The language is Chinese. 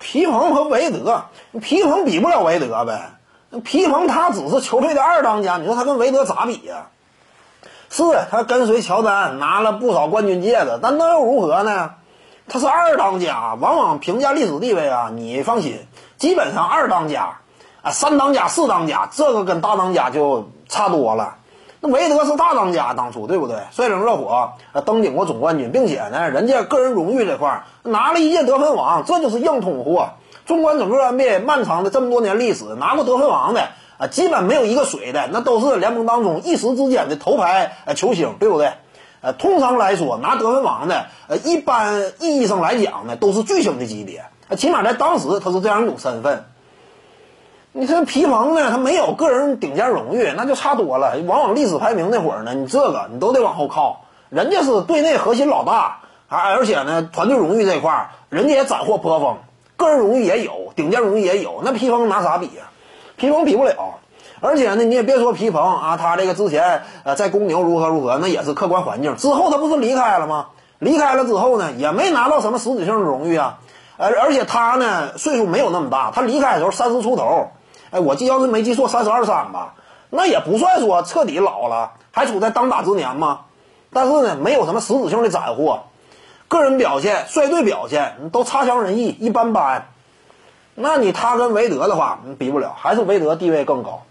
皮蓬和韦德，皮蓬比不了韦德呗。皮蓬他只是球队的二当家，你说他跟韦德咋比呀？是他跟随乔丹拿了不少冠军戒指，但那又如何呢？他是二当家，往往评价历史地位啊，你放心，基本上二当家啊，三当家、四当家，这个跟大当家就差多了。那韦德是大当家，当初对不对？率领热火呃登顶过总冠军，并且呢，人家个人荣誉这块拿了一届得分王，这就是硬通货。纵观整个 NBA 漫长的这么多年历史，拿过得分王的啊，基本没有一个水的，那都是联盟当中一时之间的头牌呃球星，对不对？呃，通常来说，拿得分王的，呃，一般意义上来讲呢，都是巨星的级别，呃，起码在当时他是这样一种身份。你说皮蓬呢，他没有个人顶尖荣誉，那就差多了。往往历史排名那会儿呢，你这个你都得往后靠，人家是队内核心老大，啊，而且呢，团队荣誉这块儿，人家也斩获颇丰。个人荣誉也有，顶尖荣誉也有，那皮蓬拿啥比呀？皮蓬比不了，而且呢，你也别说皮蓬啊，他这个之前呃在公牛如何如何，那也是客观环境。之后他不是离开了吗？离开了之后呢，也没拿到什么实质性的荣誉啊。而而且他呢，岁数没有那么大，他离开的时候三十出头，哎，我记要是没记错，三十二三吧，那也不算说彻底老了，还处在当打之年嘛。但是呢，没有什么实质性的斩获。个人表现、率队表现都差强人意，一般般。那你他跟韦德的话，比不了，还是韦德地位更高。